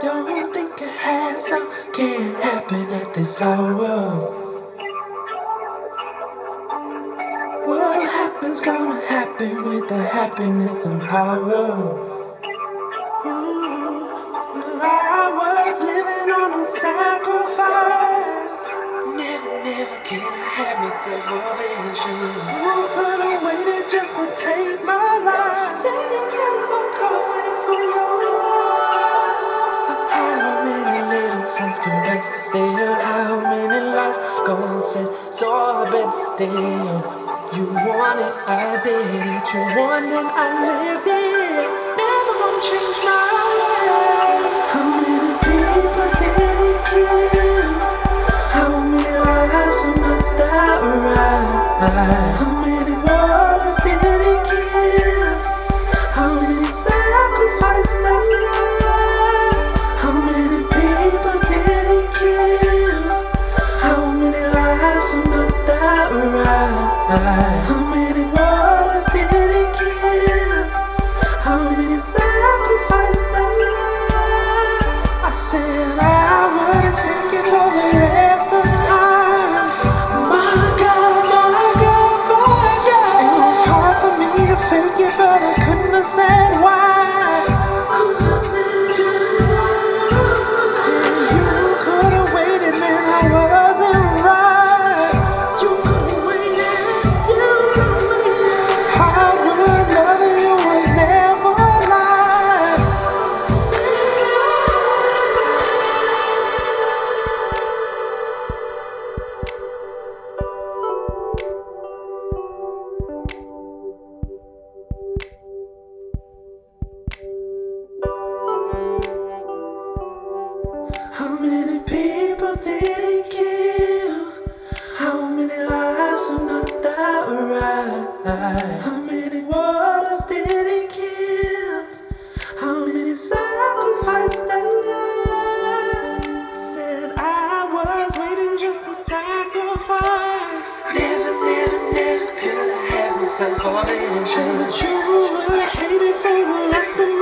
Don't think it has or can't happen at this hour. What happens gonna happen with the happiness and power. I was living on a sacrifice. Never, never can I have myself a vision. Gonna set so I bet still? You want it, I did it. You want it, I lived it. Many many people did it kill? How many lives are not that right? How many waters did it kill? How many sacrifices their lives? Said I was waiting just to sacrifice. Never, never, never could I have myself in. But you would hate it for the